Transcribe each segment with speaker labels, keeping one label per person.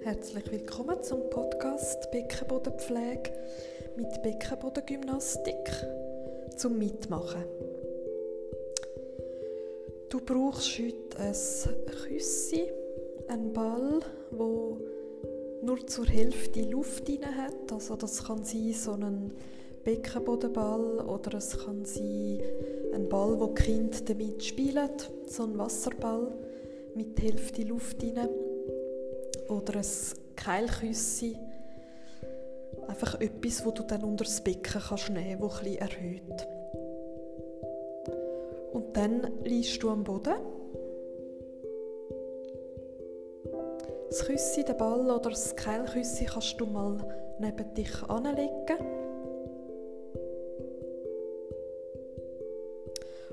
Speaker 1: Herzlich willkommen zum Podcast Beckenbodenpflege mit Beckenbodengymnastik zum Mitmachen. Du brauchst heute ein Küssi, einen Ball, wo nur zur Hälfte Luft drin hat. Also das kann sein so ein Beckenbodenball oder es kann sein ein Ball, wo die Kinder damit spielen, so ein Wasserball mit der Hälfte Luft drin oder ein Keilküssi. Einfach etwas, wo du dann unter das Becken kannst nehmen das etwas erhöht. Und dann liegst du am Boden. Das Küssi, den Ball oder das Keilküssi kannst du mal neben dich anlegen.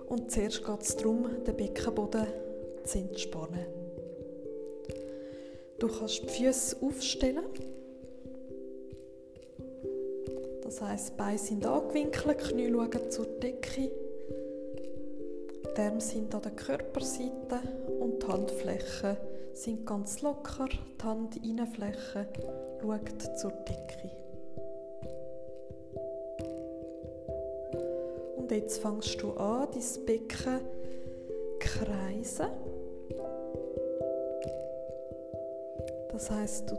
Speaker 1: Und zuerst geht es darum, den Beckenboden zu entspannen. Du kannst die Füße aufstellen. Das heisst, die Beine sind angewinkelt, die Knie schauen zur Decke. Die Arme sind an der Körperseite und die Handflächen sind ganz locker. Die Handinnenfläche schaut zur Decke. Und jetzt fängst du an, dein Becken kreisen. Das heißt, du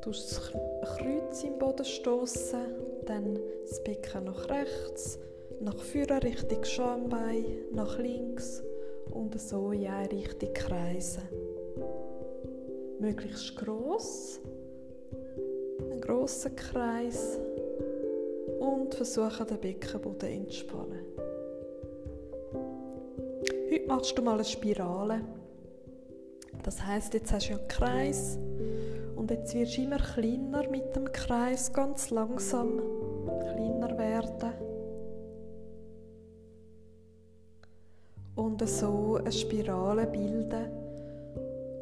Speaker 1: tust das Kreuz im Boden stoßen, dann das Becken nach rechts, nach vorne Richtung Schambein, nach links und so in eine Richtung kreisen. Möglichst groß, einen grossen Kreis und versuche den Beckenboden zu entspannen. Heute machst du mal eine Spirale. Das heißt, jetzt hast du einen Kreis und jetzt wirst du immer kleiner mit dem Kreis, ganz langsam kleiner werden. Und so eine Spirale bilden.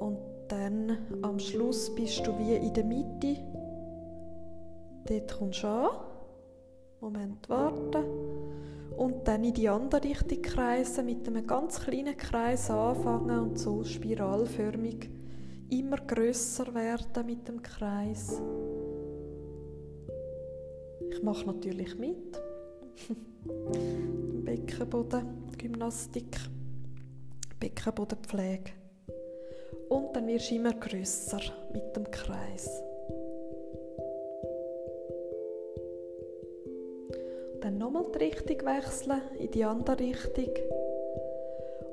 Speaker 1: Und dann am Schluss bist du wie in der Mitte. Dort kommst du an. Moment warten und dann in die andere Richtung kreisen, mit einem ganz kleinen Kreis anfangen und so spiralförmig immer größer werden mit dem Kreis. Ich mache natürlich mit. Beckenboden, Gymnastik, Beckenbodenpflege. Und dann wirst du immer größer mit dem Kreis. Dann nochmal die Richtung wechseln, in die andere Richtung.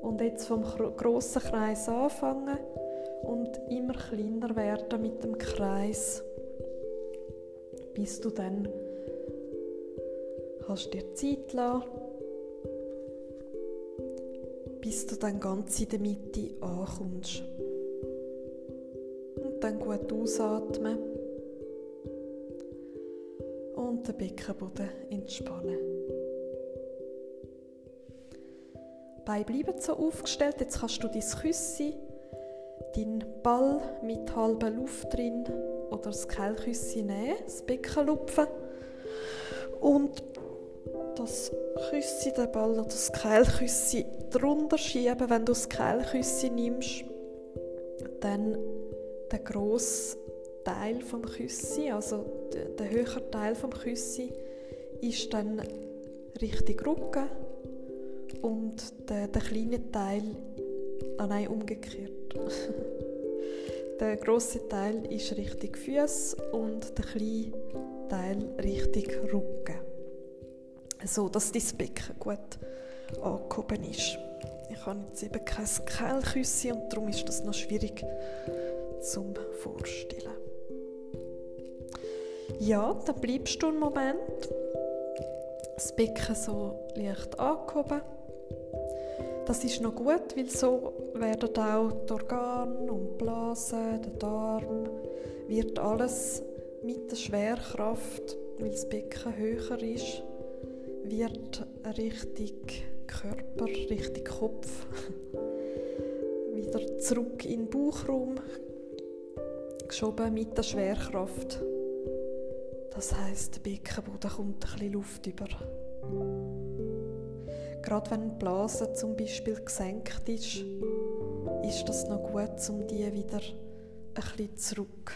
Speaker 1: Und jetzt vom grossen Kreis anfangen und immer kleiner werden mit dem Kreis, bis du dann kannst dir Zeit lassen, bis du dann ganz in der Mitte ankommst. Und dann gut ausatmen und den Beckenboden entspannen. Beine bleiben so aufgestellt. Jetzt kannst du dein Küssi, deinen Ball mit halber Luft drin oder das Kehlküssi nehmen, das Becken lupfen und das Küssi, den Ball oder das Kehlküssi drunter schieben. Wenn du das Kehlküssi nimmst, dann den grossen Teil vom Küssi, also der, höhere Teil vom Küssi, ist dann Richtung Rücken und der, der kleine Teil, ah nein, umgekehrt. der große Teil ist Richtung Füße und der kleine Teil Richtung Rücken. So, dass dein Becken gut angehoben ist. Ich habe jetzt eben kein Kehlküsse und darum ist das noch schwierig zum Vorstellen. Ja, dann bleibst du einen Moment. Das Becken so leicht angehoben. Das ist noch gut, weil so werden auch die Organe und die Blasen, der Darm, wird alles mit der Schwerkraft, weil das Becken höher ist, wird richtig Körper, richtig Kopf wieder zurück in den Bauchraum geschoben mit der Schwerkraft Das heißt, der Beckenboden kommt ein bisschen Luft über. Gerade wenn die Blase zum Beispiel gesenkt ist, ist das noch gut, um die wieder ein bisschen zurück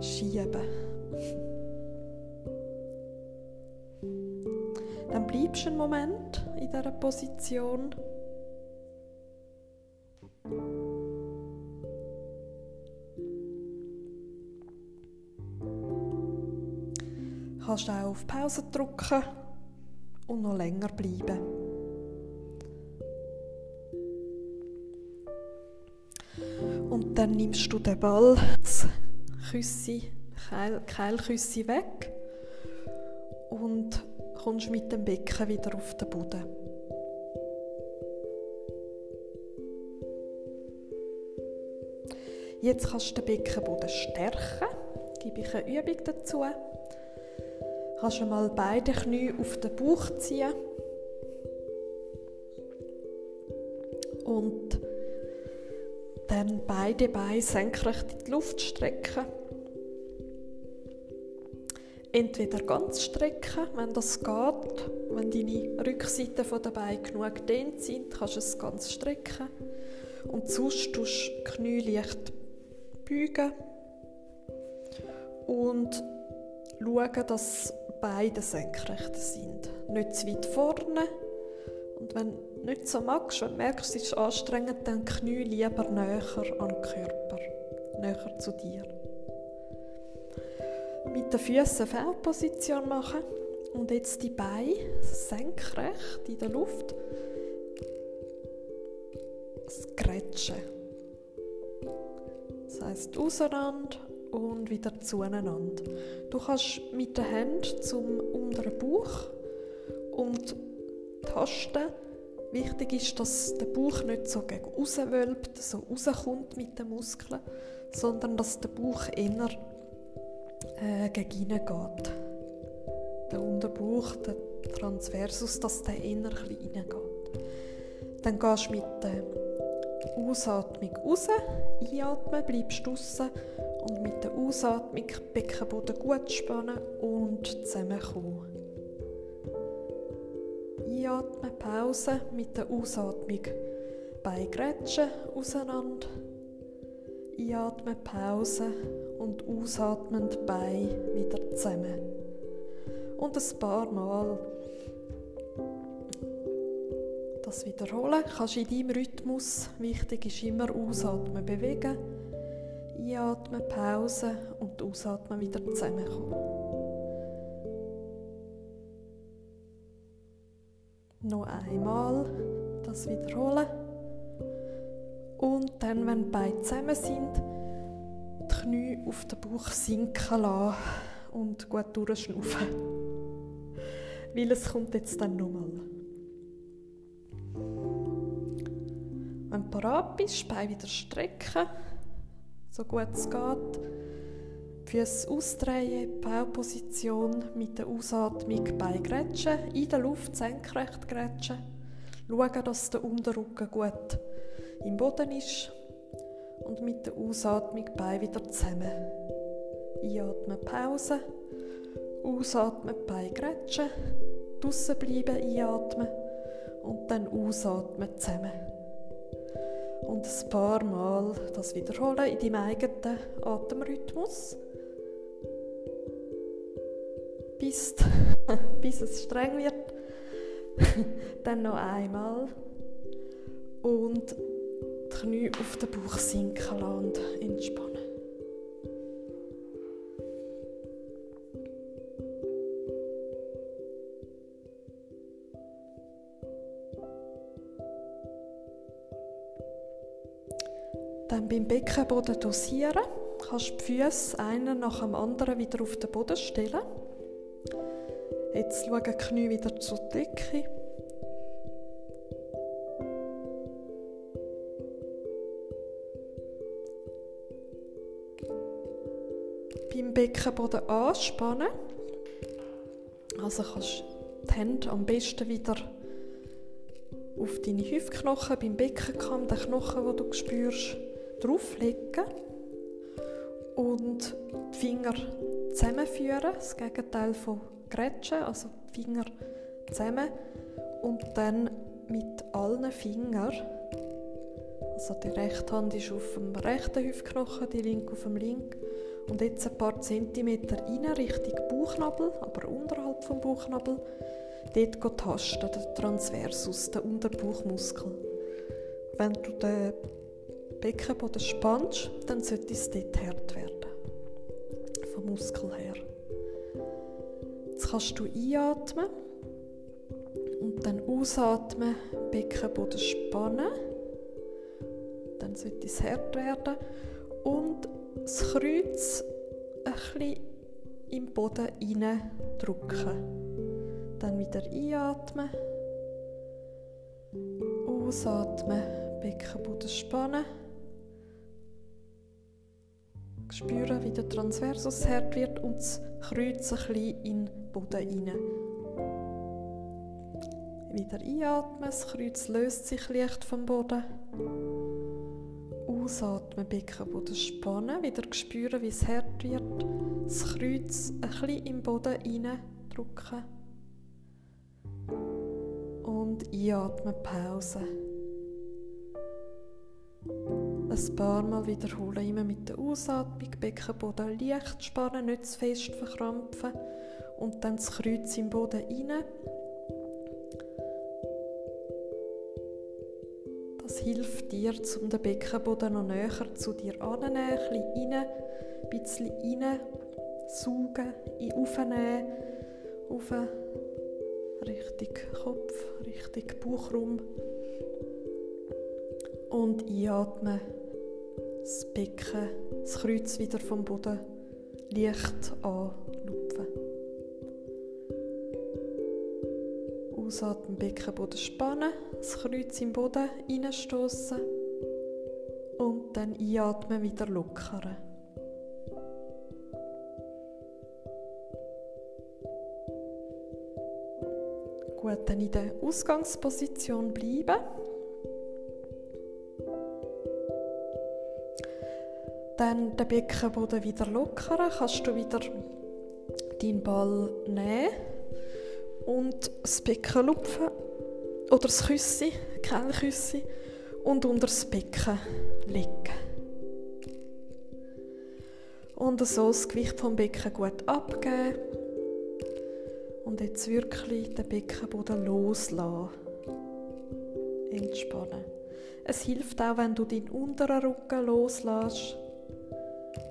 Speaker 1: schieben. Dann bleibst du einen Moment in dieser Position. Kannst auch auf Pause drücken und noch länger bleiben. Und dann nimmst du den Ball, das Küsse, Keil, Keilküsse weg und kommst mit dem Becken wieder auf den Boden. Jetzt kannst du den Beckenboden stärken. Gebe ich eine Übung dazu. Kannst du mal beide Knie auf den Bauch ziehen. Und dann beide Beine senkrecht in die Luft strecken. Entweder ganz strecken, wenn das geht. Wenn deine Rückseiten der Beine genug dehnt sind, kannst du es ganz strecken. Und sonst tust du Knie leicht beugen und schauen, dass beide senkrecht sind. Nicht zu weit vorne. Und wenn du nicht so magst, wenn du merkst, es ist anstrengend, dann Knie lieber näher an den Körper, näher zu dir. Mit den Füßen Feldposition machen und jetzt die Beine senkrecht in der Luft. Scratchen. Das heisst auseinander und wieder zueinander. Du kannst mit den Händen zum unteren Bauch und tasten. Wichtig ist, dass der Bauch nicht so gegen außen wölbt, so rauskommt mit den Muskeln, sondern dass der Bauch eher äh, gegen geht. Der Unterbauch, der Transversus, dass der eher reingeht. Dann gehst du mit der Ausatmung raus, einatmen, bleibst draussen und mit der Ausatmung Beckenboden gut spannen und zusammenkommen. Einatmen, Pause, mit der Ausatmung Beigrätschen auseinander. Einatmen, Pause und ausatmend Bein wieder zusammen. Und ein paar Mal das wiederholen. Kannst in deinem Rhythmus, wichtig ist immer ausatmen, bewegen. Einatmen, Pause und ausatmen, wieder zusammenkommen. Noch einmal das wiederholen. Und dann, wenn beide zusammen sind, die Knie auf den Bauch sinken lassen und gut durchschnaufen. Weil es kommt jetzt dann nochmal. Wenn du parat bist, Beine wieder strecken, so gut es geht. Füße ausdrehen, Bauposition mit der Ausatmung Beine grätschen, in der Luft senkrecht grätschen. Schauen, dass der Unterrücken gut im Boden ist. Und mit der Ausatmung Beine wieder zusammen. Einatmen, Pause. Ausatmen, Beine grätschen. Draussen bleiben, einatmen. Und dann ausatmen zusammen und ein paar Mal das wiederholen in deinem eigenen Atemrhythmus. Bis, bis es streng wird. Dann noch einmal. Und die Knie auf den Bauch sinken lassen und entspannen. Dann beim Beckenboden dosieren. Kannst die Füße einen nach dem anderen wieder auf den Boden stellen. Jetzt schauen die Knie wieder zur Decke. Beim Beckenboden anspannen. Also kannst du die Hände am besten wieder auf deine Hüftknochen beim Beckenkamm, den Knochen, den du spürst, drauflegen und die Finger zusammenführen, das Gegenteil von Grätschen, also die Finger zusammen und dann mit allen Fingern, also die rechte Hand ist auf dem rechten Hüftknochen, die linke auf dem linken und jetzt ein paar Zentimeter rein Richtung Bauchnabel, aber unterhalb vom Bauchnabel, dort tasten, den Transversus, den Unterbauchmuskel. Wenn du den Beckenboden spannst, dann sollte es dort hart werden. Vom Muskel her. Jetzt kannst du einatmen und dann ausatmen, Beckenboden spannen. Dann sollte es hart werden. Und das Kreuz ein bisschen im Boden drücken. Dann wieder einatmen. Ausatmen, Beckenboden spannen. Spüren, wie der Transversus hart wird und das Kreuz ein bisschen in den Boden rein. Wieder einatmen, das Kreuz löst sich leicht vom Boden. Ausatmen, Beckenboden spannen, wieder spüren, wie es hart wird. Das Kreuz ein bisschen im Boden reindrücken. Und einatmen, Pause. Ein paar Mal wiederholen, immer mit der Ausatmung, Beckenboden leicht spannen, nicht zu fest verkrampfen. Und dann das Kreuz im Boden rein. Das hilft dir, um den Beckenboden noch näher zu dir anzunehmen, ein bisschen rein, ein bisschen rein, saugen, aufnehmen, auf Richtung Kopf, Richtung Bauchraum und einatmen, das Becken, das Kreuz wieder vom Boden leicht anlupfen. Ausatmen, Beckenboden spannen, das Kreuz im Boden reinstoßen und dann einatmen, wieder lockern. Gut, dann in der Ausgangsposition bleiben. Dann den Beckenboden wieder lockern, kannst du wieder deinen Ball nehmen und das Becken lupfen oder das Küssi, Kellküssi und unter das Becken legen. Und so das Gewicht vom Becken gut abgeben und jetzt wirklich den Beckenboden loslassen. Entspannen. Es hilft auch, wenn du deinen unteren Rücken loslässt,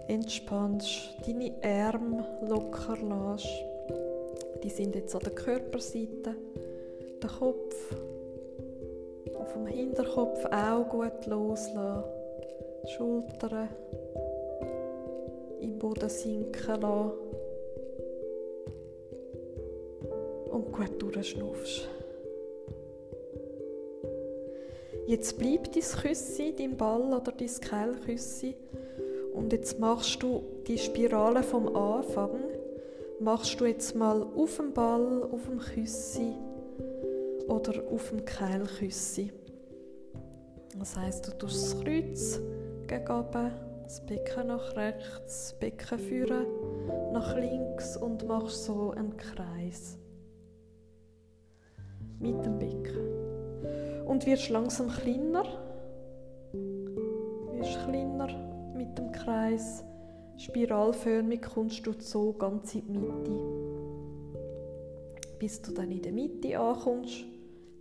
Speaker 1: entspannst, deine Arme locker lässt die sind jetzt an der Körperseite. Der Kopf auf dem Hinterkopf auch gut loslassen. Die Schultern im Boden sinken lassen. Und gut durchschnaufst. Jetzt bleibt dein Küssi, dein Ball oder dein Kehlküssi. Und jetzt machst du die Spirale vom Anfang machst du jetzt mal auf dem Ball, auf dem Küssi oder auf dem Keilküssi. Das heißt, du tust das Kreuz gegen oben, das Becken nach rechts, das Becken führen nach links und machst so einen Kreis mit dem Becken. Und wirst langsam kleiner, wirst kleiner mit dem Kreis Spiralförmig kommst du so ganz in die Mitte. Bis du dann in der Mitte ankommst,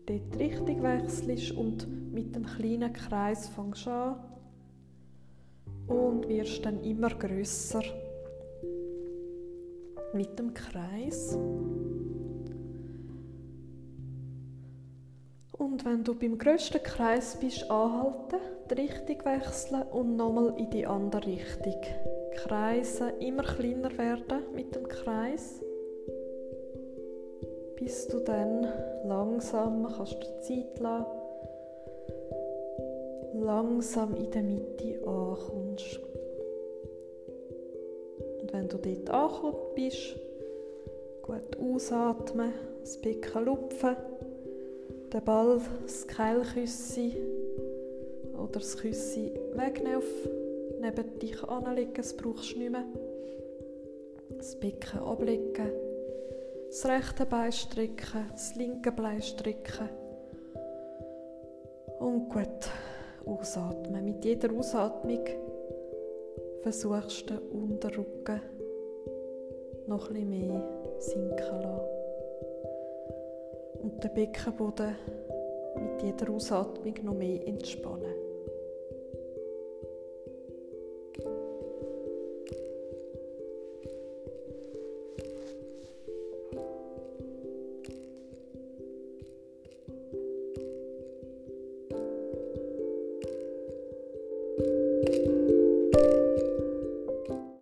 Speaker 1: dort die Richtung wechselst und mit dem kleinen Kreis fängst an und wirst dann immer größer mit dem Kreis. Wenn du beim größten Kreis bist, anhalten, die Richtung wechseln und nochmal in die andere Richtung Kreise immer kleiner werden mit dem Kreis, bis du dann langsam, kannst du Zeit lassen, langsam in der Mitte ankommst. Und wenn du dort angekommen bist, gut ausatmen, das Becken lupfen, den Ball, das Keilküssi oder das Küssi wegnehmen neben dich anlegen, das brauchst du nicht mehr. Das Becken ablegen, das rechte Bein strecken, das linke Bein strecken. Und gut ausatmen. Mit jeder Ausatmung versuchst du den Unterrücken noch etwas mehr sinken lassen. Und den Beckenboden mit jeder Ausatmung noch mehr entspannen.